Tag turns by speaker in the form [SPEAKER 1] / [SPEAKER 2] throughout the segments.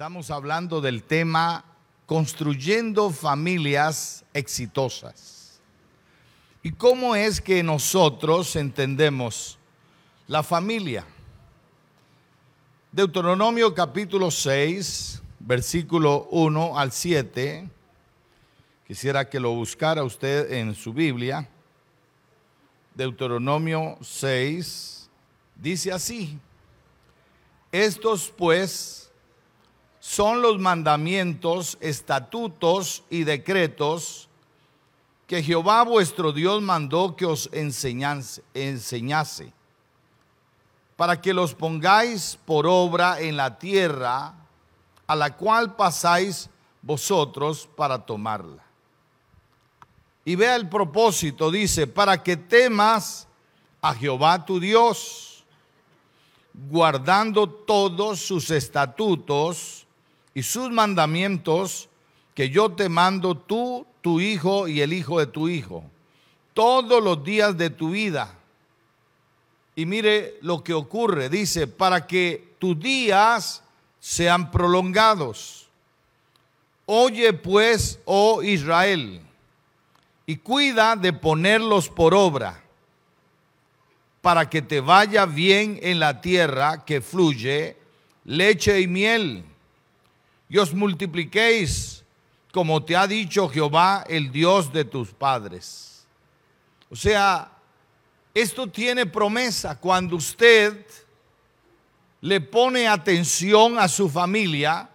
[SPEAKER 1] Estamos hablando del tema construyendo familias exitosas. ¿Y cómo es que nosotros entendemos la familia? Deuteronomio capítulo 6, versículo 1 al 7. Quisiera que lo buscara usted en su Biblia. Deuteronomio 6 dice así. Estos pues son los mandamientos, estatutos y decretos que Jehová vuestro Dios mandó que os enseñase, para que los pongáis por obra en la tierra a la cual pasáis vosotros para tomarla. Y vea el propósito, dice, para que temas a Jehová tu Dios, guardando todos sus estatutos, y sus mandamientos que yo te mando tú, tu hijo y el hijo de tu hijo, todos los días de tu vida. Y mire lo que ocurre, dice, para que tus días sean prolongados. Oye pues, oh Israel, y cuida de ponerlos por obra, para que te vaya bien en la tierra que fluye leche y miel y os multipliquéis como te ha dicho Jehová, el Dios de tus padres. O sea, esto tiene promesa cuando usted le pone atención a su familia,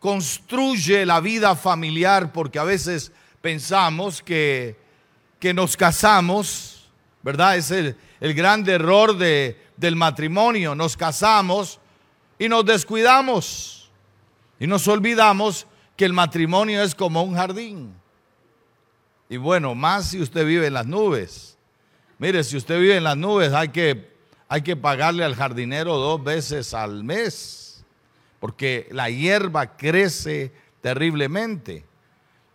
[SPEAKER 1] construye la vida familiar, porque a veces pensamos que, que nos casamos, ¿verdad? Es el, el gran error de, del matrimonio, nos casamos y nos descuidamos y nos olvidamos que el matrimonio es como un jardín. Y bueno, más si usted vive en las nubes. Mire, si usted vive en las nubes hay que, hay que pagarle al jardinero dos veces al mes, porque la hierba crece terriblemente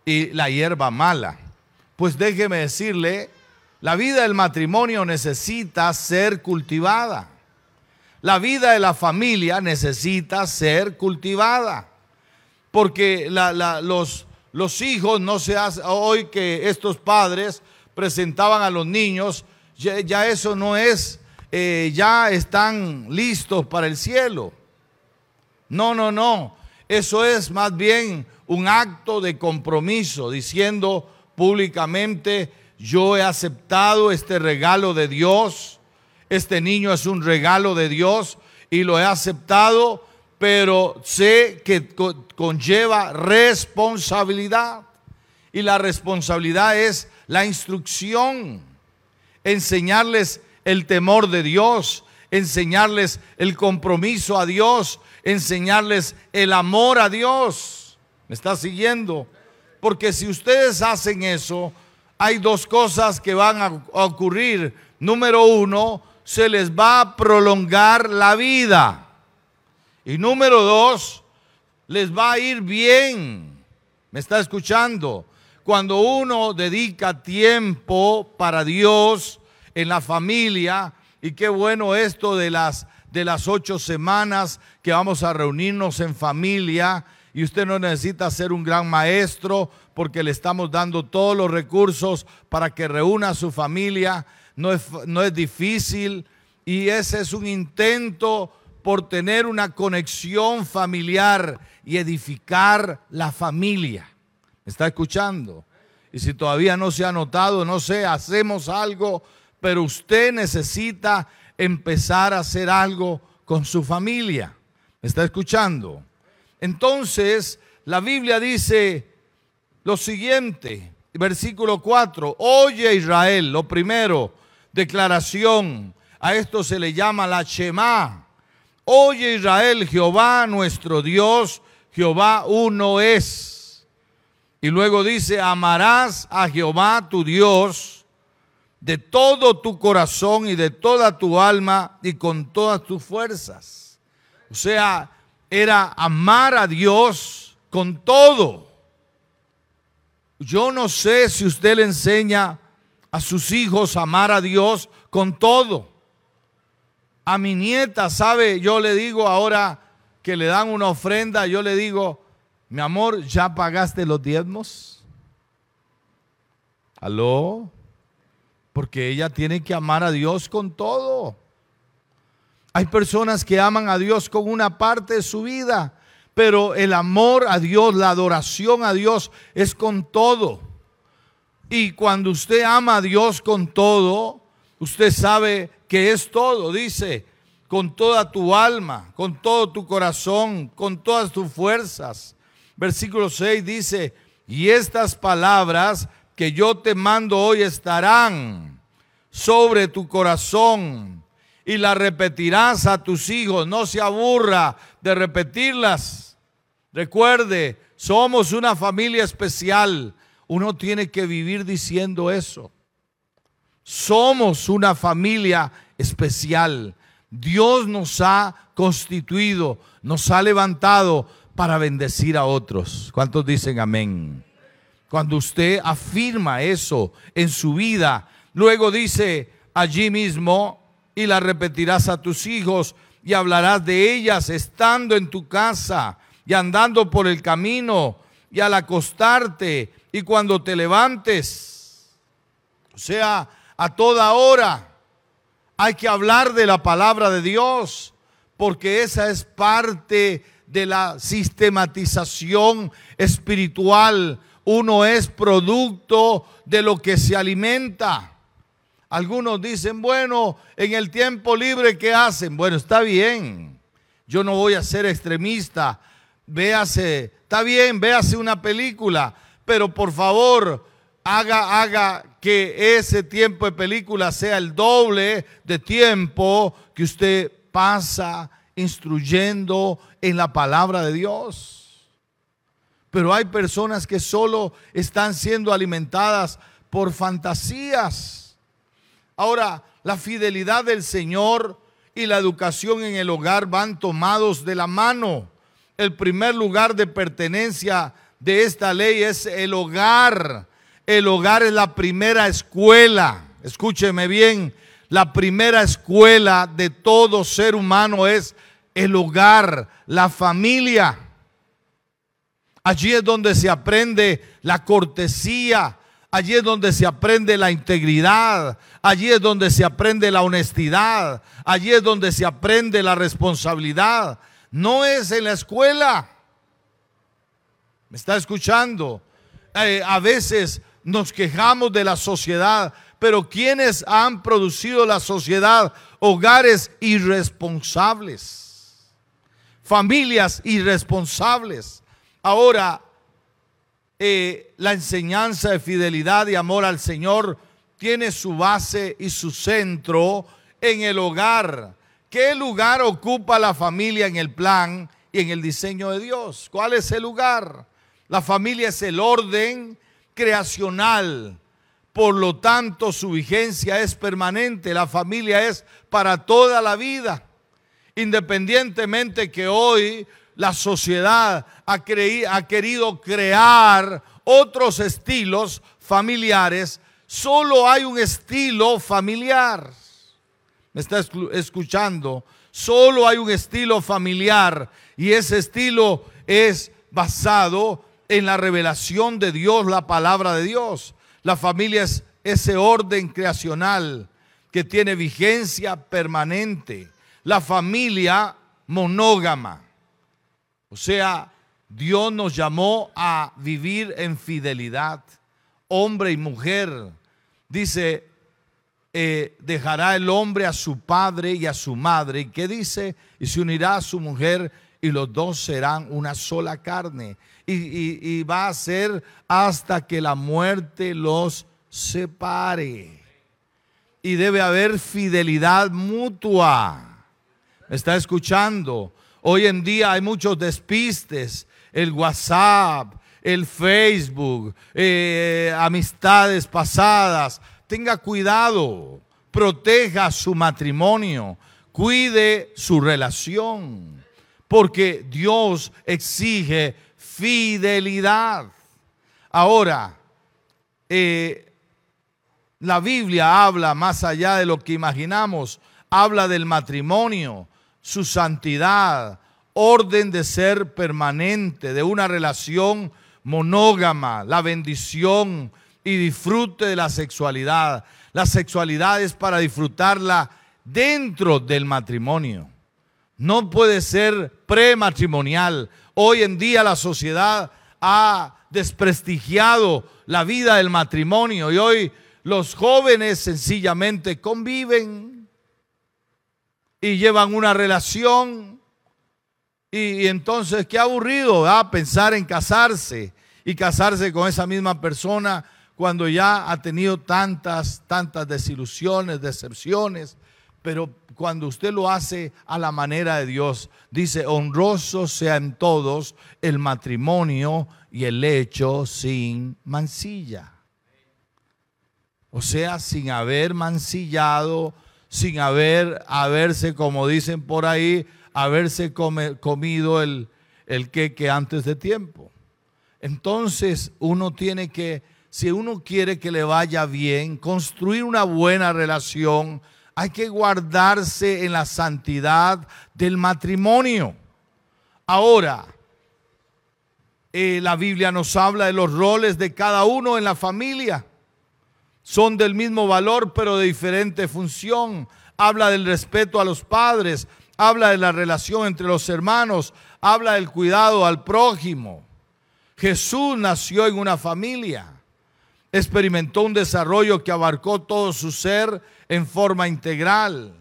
[SPEAKER 1] y la hierba mala. Pues déjeme decirle, la vida del matrimonio necesita ser cultivada. La vida de la familia necesita ser cultivada. Porque los, hijos no se hacen, hoy que estos padres presentaban a los niños, ya, eso no es, eh, ya están listos para el cielo. No, no, no. Eso es más bien un acto de compromiso, diciendo públicamente, yo he aceptado este regalo de Dios este niño es un regalo de Dios y lo he aceptado, pero sé que conlleva responsabilidad. Y la responsabilidad es la instrucción, enseñarles el temor de Dios, enseñarles el compromiso a Dios, enseñarles el amor a Dios. ¿Me está siguiendo? Porque si ustedes hacen eso, hay dos cosas que van a ocurrir. Número uno, se les va a prolongar la vida. Y número dos, les va a ir bien. ¿Me está escuchando? Cuando uno dedica tiempo para Dios en la familia, y qué bueno esto de las, de las ocho semanas que vamos a reunirnos en familia, y usted no necesita ser un gran maestro porque le estamos dando todos los recursos para que reúna a su familia no es, no es difícil y ese es un intento por tener una conexión familiar y edificar la familia. ¿Me está escuchando? Y si todavía no se ha notado, no sé, hacemos algo, pero usted necesita empezar a hacer algo con su familia. ¿Me está escuchando? Entonces, la Biblia dice lo siguiente, versículo 4, oye Israel, lo primero, declaración. A esto se le llama la Shema. Oye Israel, Jehová nuestro Dios, Jehová uno es. Y luego dice, amarás a Jehová tu Dios de todo tu corazón y de toda tu alma y con todas tus fuerzas. O sea, era amar a Dios con todo. Yo no sé si usted le enseña a sus hijos amar a Dios con todo. A mi nieta, ¿sabe? Yo le digo ahora, que le dan una ofrenda, yo le digo, mi amor, ¿ya pagaste los diezmos? ¿Aló? Porque ella tiene que amar a Dios con todo. Hay personas que aman a Dios con una parte de su vida, pero el amor a Dios, la adoración a Dios es con todo. Y cuando usted ama a Dios con todo, usted sabe que es todo, dice, con toda tu alma, con todo tu corazón, con todas tus fuerzas. Versículo 6 dice, y estas palabras que yo te mando hoy estarán sobre tu corazón y las repetirás a tus hijos. No se aburra de repetirlas. Recuerde, somos una familia especial. Uno tiene que vivir diciendo eso. Somos una familia especial. Dios nos ha constituido, nos ha levantado para bendecir a otros. ¿Cuántos dicen amén? Cuando usted afirma eso en su vida, luego dice allí mismo, y la repetirás a tus hijos y hablarás de ellas estando en tu casa y andando por el camino y al acostarte y cuando te levantes. O sea, a toda hora hay que hablar de la palabra de Dios porque esa es parte de la sistematización espiritual. Uno es producto de lo que se alimenta. Algunos dicen, bueno, en el tiempo libre, ¿qué hacen? Bueno, está bien. Yo no voy a ser extremista. Véase, está bien, véase una película, pero por favor, haga, haga que ese tiempo de película sea el doble de tiempo que usted pasa instruyendo en la palabra de Dios. Pero hay personas que solo están siendo alimentadas por fantasías Ahora, la fidelidad del Señor y la educación en el hogar van tomados de la mano. El primer lugar de pertenencia de esta ley es el hogar. El hogar es la primera escuela. Escúcheme bien, la primera escuela de todo ser humano es el hogar, la familia. Allí es donde se aprende la cortesía, Allí es donde se aprende la integridad. Allí es donde se aprende la honestidad. Allí es donde se aprende la responsabilidad. No es en la escuela. ¿Me está escuchando? Eh, a veces nos quejamos de la sociedad, pero ¿quiénes han producido la sociedad? Hogares irresponsables. Familias irresponsables. Ahora, eh, la enseñanza de fidelidad y amor al Señor tiene su base y su centro en el hogar. ¿Qué lugar ocupa la familia en el plan y en el diseño de Dios? ¿Cuál es el lugar? La familia es el orden creacional. Por lo tanto, su vigencia es permanente. La familia es para toda la vida. Independientemente que hoy la sociedad ha, querido crear otros estilos familiares, solo hay un estilo familiar. ¿Me está escuchando? Solo hay un estilo familiar y ese estilo es basado en la revelación de Dios, la palabra de Dios. La familia es ese orden creacional que tiene vigencia permanente. La familia monógama. O sea, Dios nos llamó a vivir en fidelidad, hombre y mujer. Dice, eh, dejará el hombre a su padre y a su madre. ¿Y qué dice? Y se unirá a su mujer y los dos serán una sola carne. Y, y va a ser hasta que la muerte los separe. Y debe haber fidelidad mutua. ¿Me está escuchando? Hoy en día hay muchos despistes, el WhatsApp, el Facebook, eh, amistades pasadas. Tenga cuidado, proteja su matrimonio, cuide su relación, porque Dios exige fidelidad. Ahora, eh, la Biblia habla más allá de lo que imaginamos, habla del matrimonio su santidad, orden de ser permanente, de una relación monógama, la bendición y disfrute de la sexualidad. La sexualidad es para disfrutarla dentro del matrimonio. No puede ser prematrimonial. Hoy en día la sociedad ha desprestigiado la vida del matrimonio y hoy los jóvenes sencillamente conviven y llevan una relación. Y, entonces qué aburrido a pensar en casarse y casarse con esa misma persona cuando ya ha tenido tantas, tantas desilusiones, decepciones, pero cuando usted lo hace a la manera de Dios, dice, honroso sea en todos el matrimonio y el hecho sin mancilla. O sea, sin haber mancillado, sin haber, haberse, como dicen por ahí, haberse comido el, el queque antes de tiempo. Entonces uno tiene que, si uno quiere que le vaya bien, construir una buena relación, hay que guardarse en la santidad del matrimonio. Ahora, eh, la Biblia nos habla de los roles de cada uno en la familia. Son del mismo valor, pero de diferente función. Habla del respeto a los padres, habla de la relación entre los hermanos, habla del cuidado al prójimo. Jesús nació en una familia, experimentó un desarrollo que abarcó todo su ser en forma integral.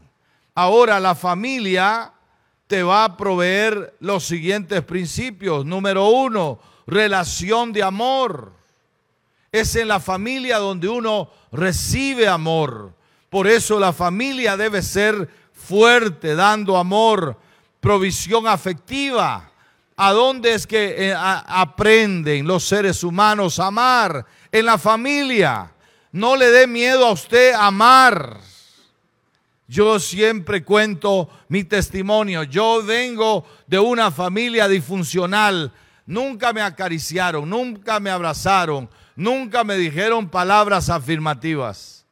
[SPEAKER 1] Ahora la familia te va a proveer los siguientes principios. Número uno, relación de amor. Es en la familia donde uno recibe amor. Por eso la familia debe ser fuerte, dando amor, provisión afectiva. ¿A dónde es que eh, aprenden los seres humanos a amar? En la familia. No le dé miedo a usted amar. Yo siempre cuento mi testimonio. Yo vengo de una familia disfuncional. Nunca me acariciaron, nunca me abrazaron, nunca me dijeron palabras afirmativas.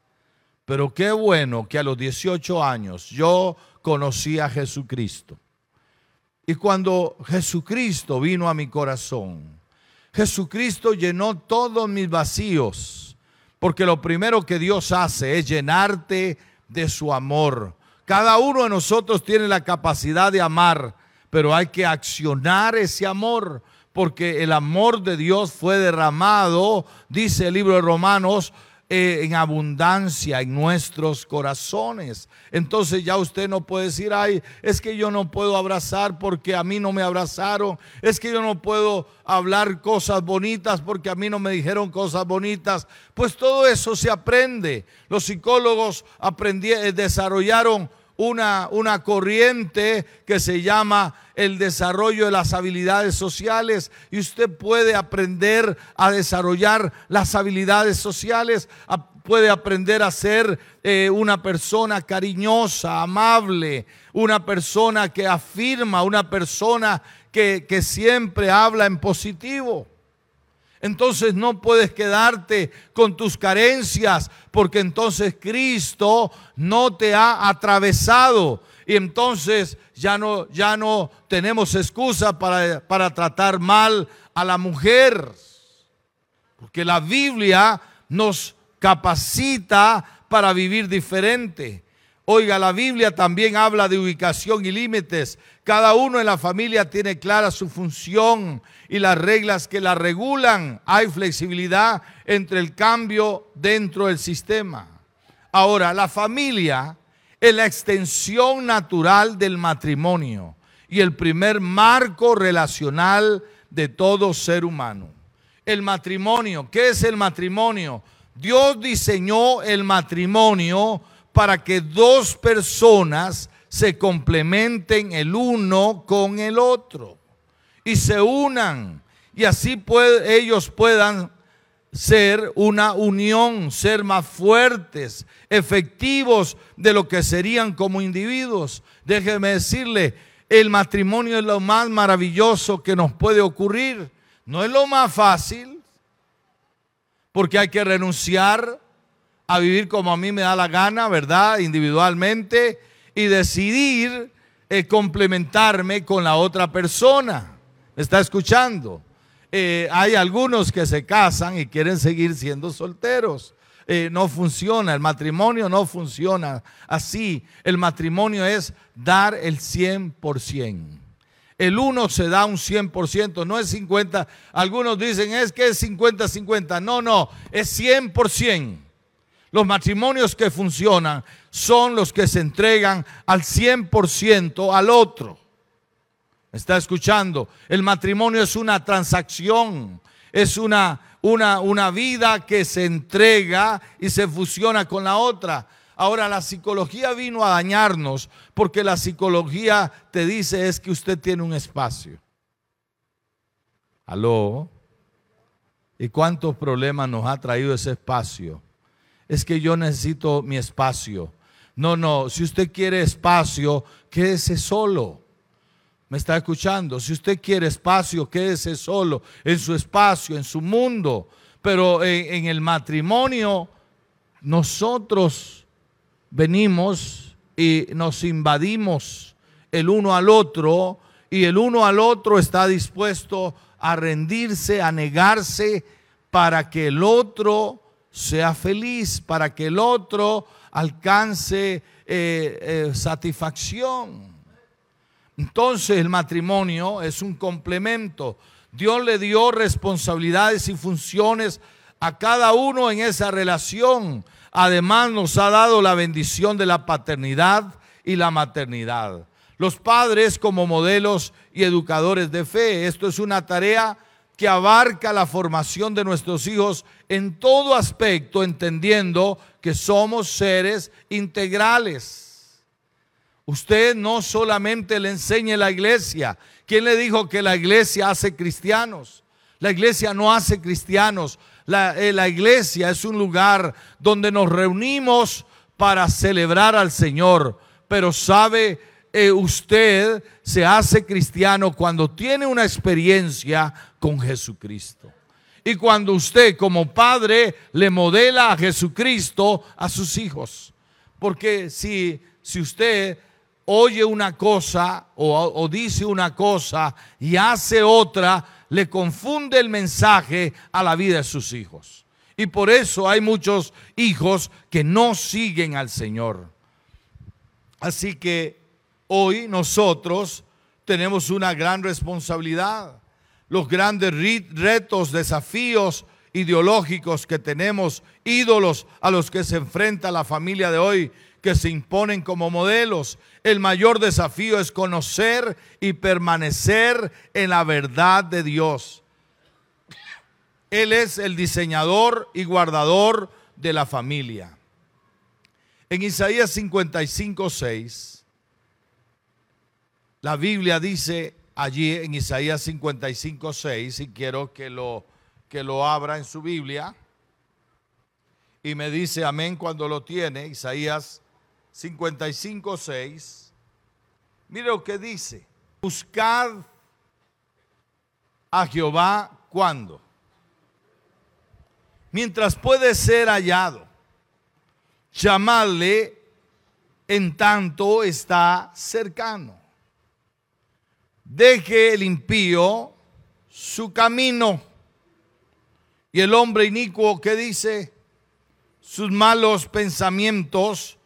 [SPEAKER 1] Pero qué bueno que a los 18 años yo conocí a Jesucristo. Y cuando Jesucristo vino a mi corazón, Jesucristo llenó todos mis vacíos. Porque lo primero que Dios hace es llenarte de su amor. Cada uno de nosotros tiene la capacidad de amar, pero hay que accionar ese amor, porque el amor de Dios fue derramado, dice el libro de Romanos, eh, en abundancia en nuestros corazones. Entonces ya usted no puede decir, ay, es que yo no puedo abrazar porque a mí no me abrazaron, es que yo no puedo hablar cosas bonitas porque a mí no me dijeron cosas bonitas. Pues todo eso se aprende. Los psicólogos aprendieron, desarrollaron una, una corriente que se llama el desarrollo de las habilidades sociales y usted puede aprender a desarrollar las habilidades sociales, puede aprender a ser eh, una persona cariñosa, amable, una persona que afirma, una persona que, que siempre habla en positivo. Entonces no puedes quedarte con tus carencias porque entonces Cristo no te ha atravesado y entonces ya no, ya no tenemos excusa para, para tratar mal a la mujer. Porque la Biblia nos capacita para vivir diferente. Oiga, la Biblia también habla de ubicación y límites. Cada uno en la familia tiene clara su función y las reglas que la regulan. Hay flexibilidad entre el cambio dentro del sistema. Ahora, la familia es la extensión natural del matrimonio y el primer marco relacional de todo ser humano. El matrimonio, ¿qué es el matrimonio? Dios diseñó el matrimonio para que dos personas se complementen el uno con el otro y se unan y así ellos puedan ser una unión, ser más fuertes, efectivos de lo que serían como individuos. Déjeme decirle, el matrimonio es lo más maravilloso que nos puede ocurrir. No es lo más fácil, porque hay que renunciar a vivir como a mí me da la gana, ¿verdad? Individualmente y decidir eh, complementarme con la otra persona. ¿Me está escuchando? Eh, hay algunos que se casan y quieren seguir siendo solteros. Eh, no funciona, el matrimonio no funciona así. El matrimonio es dar el 100%. El uno se da un 100%, no es 50. Algunos dicen es que es 50-50. No, no, es 100%. Los matrimonios que funcionan son los que se entregan al 100% al otro. ¿Me está escuchando? El matrimonio es una transacción, es una, una, una vida que se entrega y se fusiona con la otra. Ahora la psicología vino a dañarnos porque la psicología te dice es que usted tiene un espacio. ¿Aló? ¿Y cuántos problemas nos ha traído ese espacio? Es que yo necesito mi espacio. No, no, si usted quiere espacio, quédese solo. ¿Me está escuchando? Si usted quiere espacio, quédese solo, en su espacio, en su mundo. Pero en, el matrimonio, nosotros venimos y nos invadimos el uno al otro y el uno al otro está dispuesto a rendirse, a negarse para que el otro sea feliz, para que el otro alcance eh, eh, satisfacción. Entonces el matrimonio es un complemento. Dios le dio responsabilidades y funciones a cada uno en esa relación. Además nos ha dado la bendición de la paternidad y la maternidad. Los padres como modelos y educadores de fe. Esto es una tarea que abarca la formación de nuestros hijos en todo aspecto, entendiendo que somos seres integrales. Usted no solamente le enseñe la iglesia. ¿Quién le dijo que la iglesia hace cristianos? La iglesia no hace cristianos. La, eh, la iglesia es un lugar donde nos reunimos para celebrar al Señor. Pero sabe, eh, usted se hace cristiano cuando tiene una experiencia con Jesucristo. Y cuando usted como padre le modela a Jesucristo a sus hijos. Porque si, si usted oye una cosa o, o dice una cosa y hace otra, le confunde el mensaje a la vida de sus hijos. Y por eso hay muchos hijos que no siguen al Señor. Así que hoy nosotros tenemos una gran responsabilidad. Los grandes retos, desafíos ideológicos que tenemos, ídolos a los que se enfrenta la familia de hoy, que se imponen como modelos. El mayor desafío es conocer y permanecer en la verdad de Dios. Él es el diseñador y guardador de la familia. En Isaías 55, 6 la Biblia dice allí en Isaías 55, 6, y quiero que lo, que lo abra en su Biblia, y me dice amén cuando lo tiene, Isaías 55, 6. Mire lo que dice, buscad a Jehová cuando, mientras puede ser hallado, llamarle en tanto está cercano. Deje el impío su camino. Y el hombre inicuo que dice sus malos pensamientos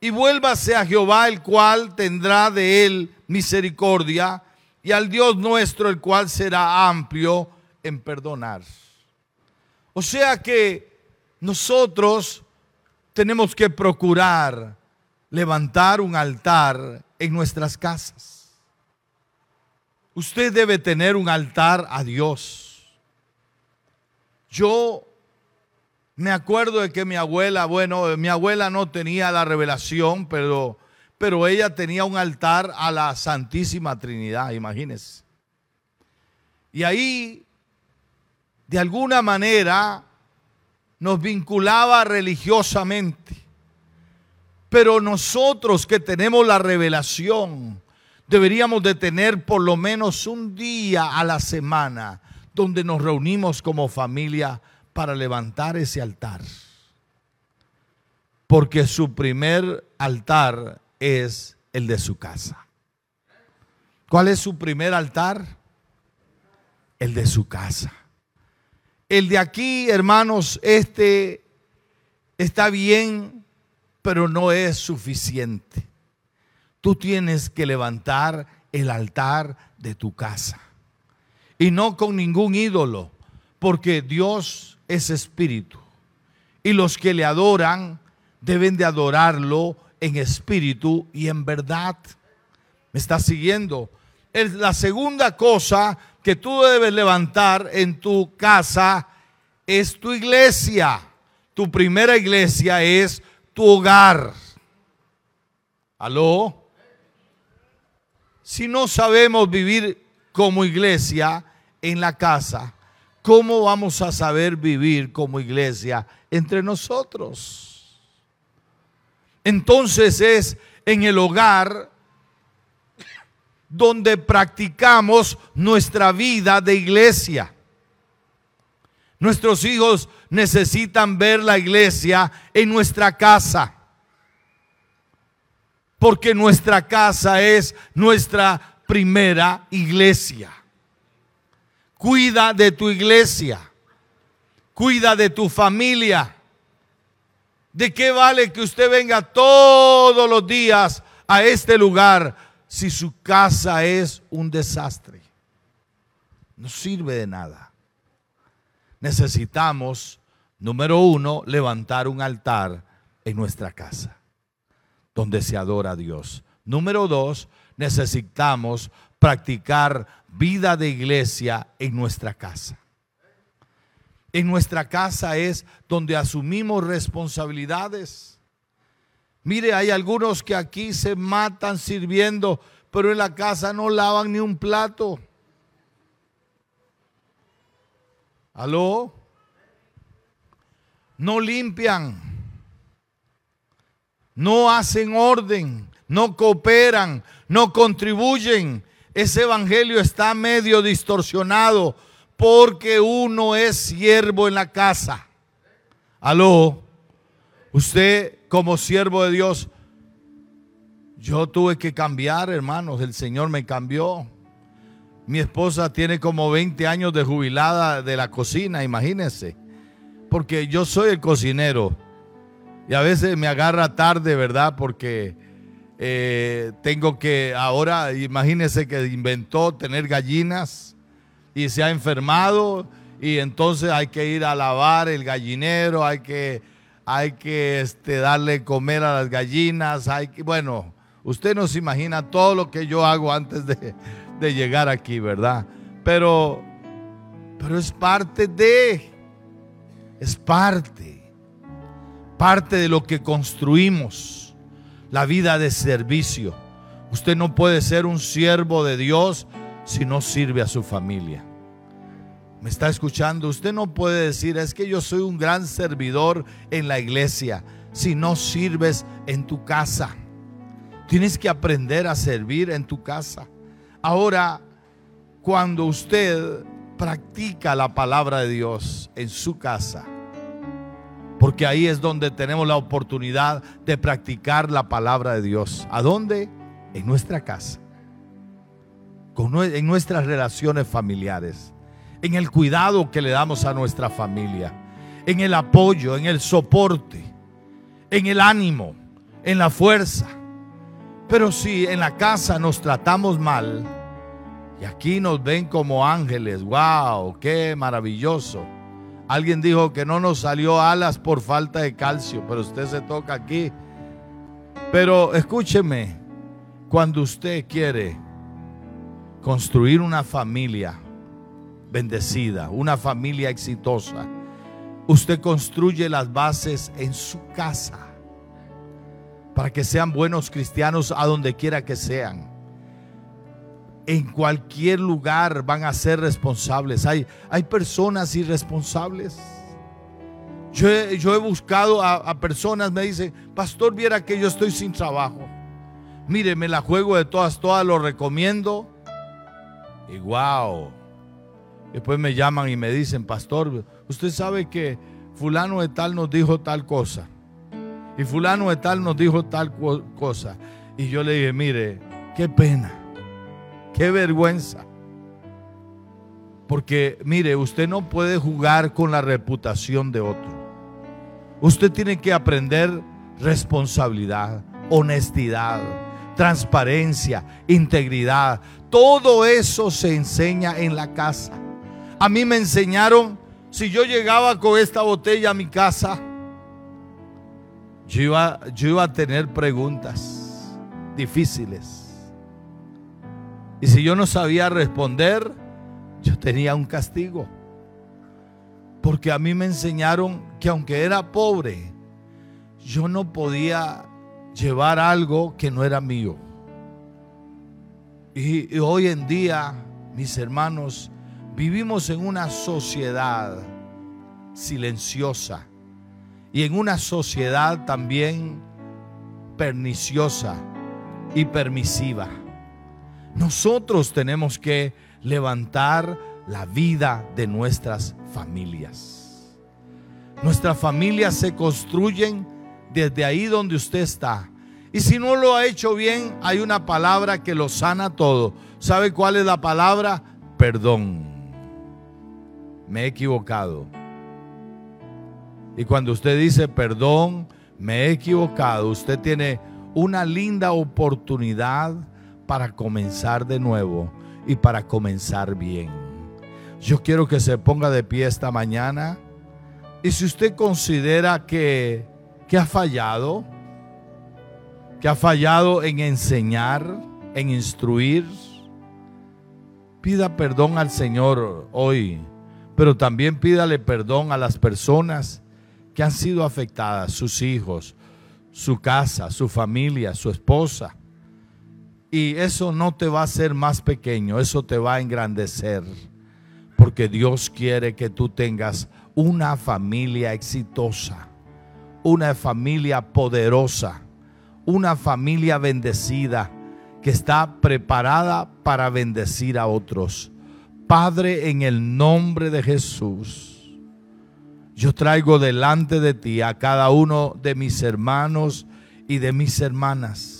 [SPEAKER 1] y vuélvase a Jehová, el cual tendrá de él misericordia, y al Dios nuestro, el cual será amplio en perdonar. O sea que nosotros tenemos que procurar levantar un altar en nuestras casas. Usted debe tener un altar a Dios. Yo me acuerdo de que mi abuela, bueno, mi abuela no tenía la revelación, pero, pero ella tenía un altar a la Santísima Trinidad, imagínense. Y ahí, de alguna manera, nos vinculaba religiosamente. Pero nosotros que tenemos la revelación, deberíamos de tener por lo menos un día a la semana donde nos reunimos como familia para levantar ese altar. Porque su primer altar es el de su casa. ¿Cuál es su primer altar? El de su casa. El de aquí, hermanos, este está bien, pero no es suficiente. Tú tienes que levantar el altar de tu casa. Y no con ningún ídolo, porque Dios es espíritu. Y los que le adoran deben de adorarlo en espíritu y en verdad. ¿Me estás siguiendo? Es la segunda cosa que tú debes levantar en tu casa es tu iglesia. Tu primera iglesia es tu hogar. ¿Aló? Si no sabemos vivir como iglesia en la casa, ¿cómo vamos a saber vivir como iglesia entre nosotros? Entonces es en el hogar donde practicamos nuestra vida de iglesia. Nuestros hijos necesitan ver la iglesia en nuestra casa. Porque nuestra casa es nuestra primera iglesia. Cuida de tu iglesia. Cuida de tu familia. ¿De qué vale que usted venga todos los días a este lugar si su casa es un desastre? No sirve de nada. Necesitamos, número uno, levantar un altar en nuestra casa, donde se adora a Dios. Número dos, necesitamos practicar vida de iglesia en nuestra casa. En nuestra casa es donde asumimos responsabilidades. Mire, hay algunos que aquí se matan sirviendo, pero en la casa no lavan ni un plato. ¿Aló? No limpian. No hacen orden. No cooperan. No contribuyen. Ese evangelio está medio distorsionado porque uno es siervo en la casa. Aló. Usted como siervo de Dios, yo tuve que cambiar, hermanos. El Señor me cambió. Mi esposa tiene como 20 años de jubilada de la cocina, imagínense. Porque yo soy el cocinero. Y a veces me agarra tarde, ¿verdad? Porque eh, tengo que, ahora, imagínense que inventó tener gallinas y se ha enfermado. Y entonces hay que ir a lavar el gallinero, hay que hay que este, darle comer a las gallinas, hay que, bueno, usted no se imagina todo lo que yo hago antes de, de llegar aquí, ¿verdad? Pero, pero es parte de, es parte, parte de lo que construimos, la vida de servicio. Usted no puede ser un siervo de Dios si no sirve a su familia. ¿Me está escuchando? Usted no puede decir, es que yo soy un gran servidor en la iglesia si no sirves en tu casa. Tienes que aprender a servir en tu casa. Ahora, cuando usted practica la palabra de Dios en su casa, porque ahí es donde tenemos la oportunidad de practicar la palabra de Dios. ¿A dónde? En nuestra casa, en nuestras relaciones familiares en el cuidado que le damos a nuestra familia, en el apoyo, en el soporte, en el ánimo, en la fuerza. Pero si en la casa nos tratamos mal, y aquí nos ven como ángeles, wow, qué maravilloso. Alguien dijo que no nos salió alas por falta de calcio, pero usted se toca aquí. Pero escúcheme, cuando usted quiere construir una familia, bendecida, una familia exitosa. Usted construye las bases en su casa para que sean buenos cristianos a donde quiera que sean. En cualquier lugar van a ser responsables. Hay, hay personas irresponsables. Yo he, yo he buscado a, a, personas, me dicen, pastor, viera que yo estoy sin trabajo. Mire, me la juego de todas, todas, lo recomiendo. Y wow, Después me llaman y me dicen, pastor, usted sabe que fulano de tal nos dijo tal cosa. Y fulano de tal nos dijo tal cosa. Y yo le dije, mire, qué pena, qué vergüenza. Porque mire, usted no puede jugar con la reputación de otro. Usted tiene que aprender responsabilidad, honestidad, transparencia, integridad. Todo eso se enseña en la casa. A mí me enseñaron, si yo llegaba con esta botella a mi casa, yo iba, yo iba a tener preguntas difíciles. Y si yo no sabía responder, yo tenía un castigo. Porque a mí me enseñaron que aunque era pobre, yo no podía llevar algo que no era mío. Y, hoy en día, mis hermanos, vivimos en una sociedad silenciosa y en una sociedad también perniciosa y permisiva. Nosotros tenemos que levantar la vida de nuestras familias. Nuestras familias se construyen desde ahí donde usted está. Y si no lo ha hecho bien, hay una palabra que lo sana todo. ¿Sabe cuál es la palabra? Perdón. Me he equivocado. Y cuando usted dice perdón, me he equivocado, usted tiene una linda oportunidad para comenzar de nuevo y para comenzar bien. Yo quiero que se ponga de pie esta mañana. Y si usted considera que, que ha fallado, que ha fallado en enseñar, en instruir, pida perdón al Señor hoy, pero también pídale perdón a las personas que han sido afectadas, sus hijos, su casa, su familia, su esposa. Y eso no te va a hacer más pequeño, eso te va a engrandecer porque Dios quiere que tú tengas una familia exitosa, una familia poderosa, una familia bendecida que está preparada para bendecir a otros. Padre, en el nombre de Jesús, yo traigo delante de ti a cada uno de mis hermanos y de mis hermanas,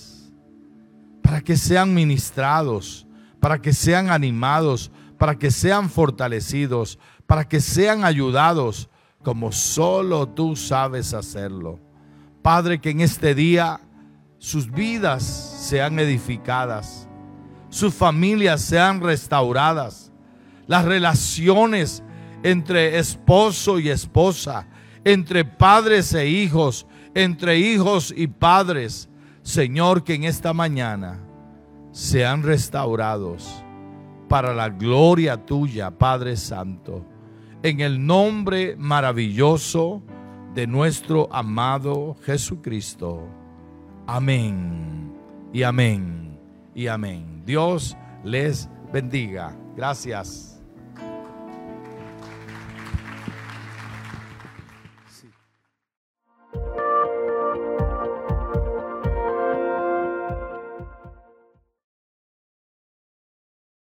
[SPEAKER 1] para que sean ministrados, para que sean animados, para que sean fortalecidos, para que sean ayudados como solo tú sabes hacerlo. Padre, que en este día sus vidas sean edificadas, sus familias sean restauradas, las relaciones entre esposo y esposa, entre padres e hijos, entre hijos y padres, Señor, que en esta mañana sean restaurados para la gloria tuya, Padre Santo. En el nombre maravilloso de nuestro amado Jesucristo. Amén y amén y amén. Dios les bendiga. Gracias.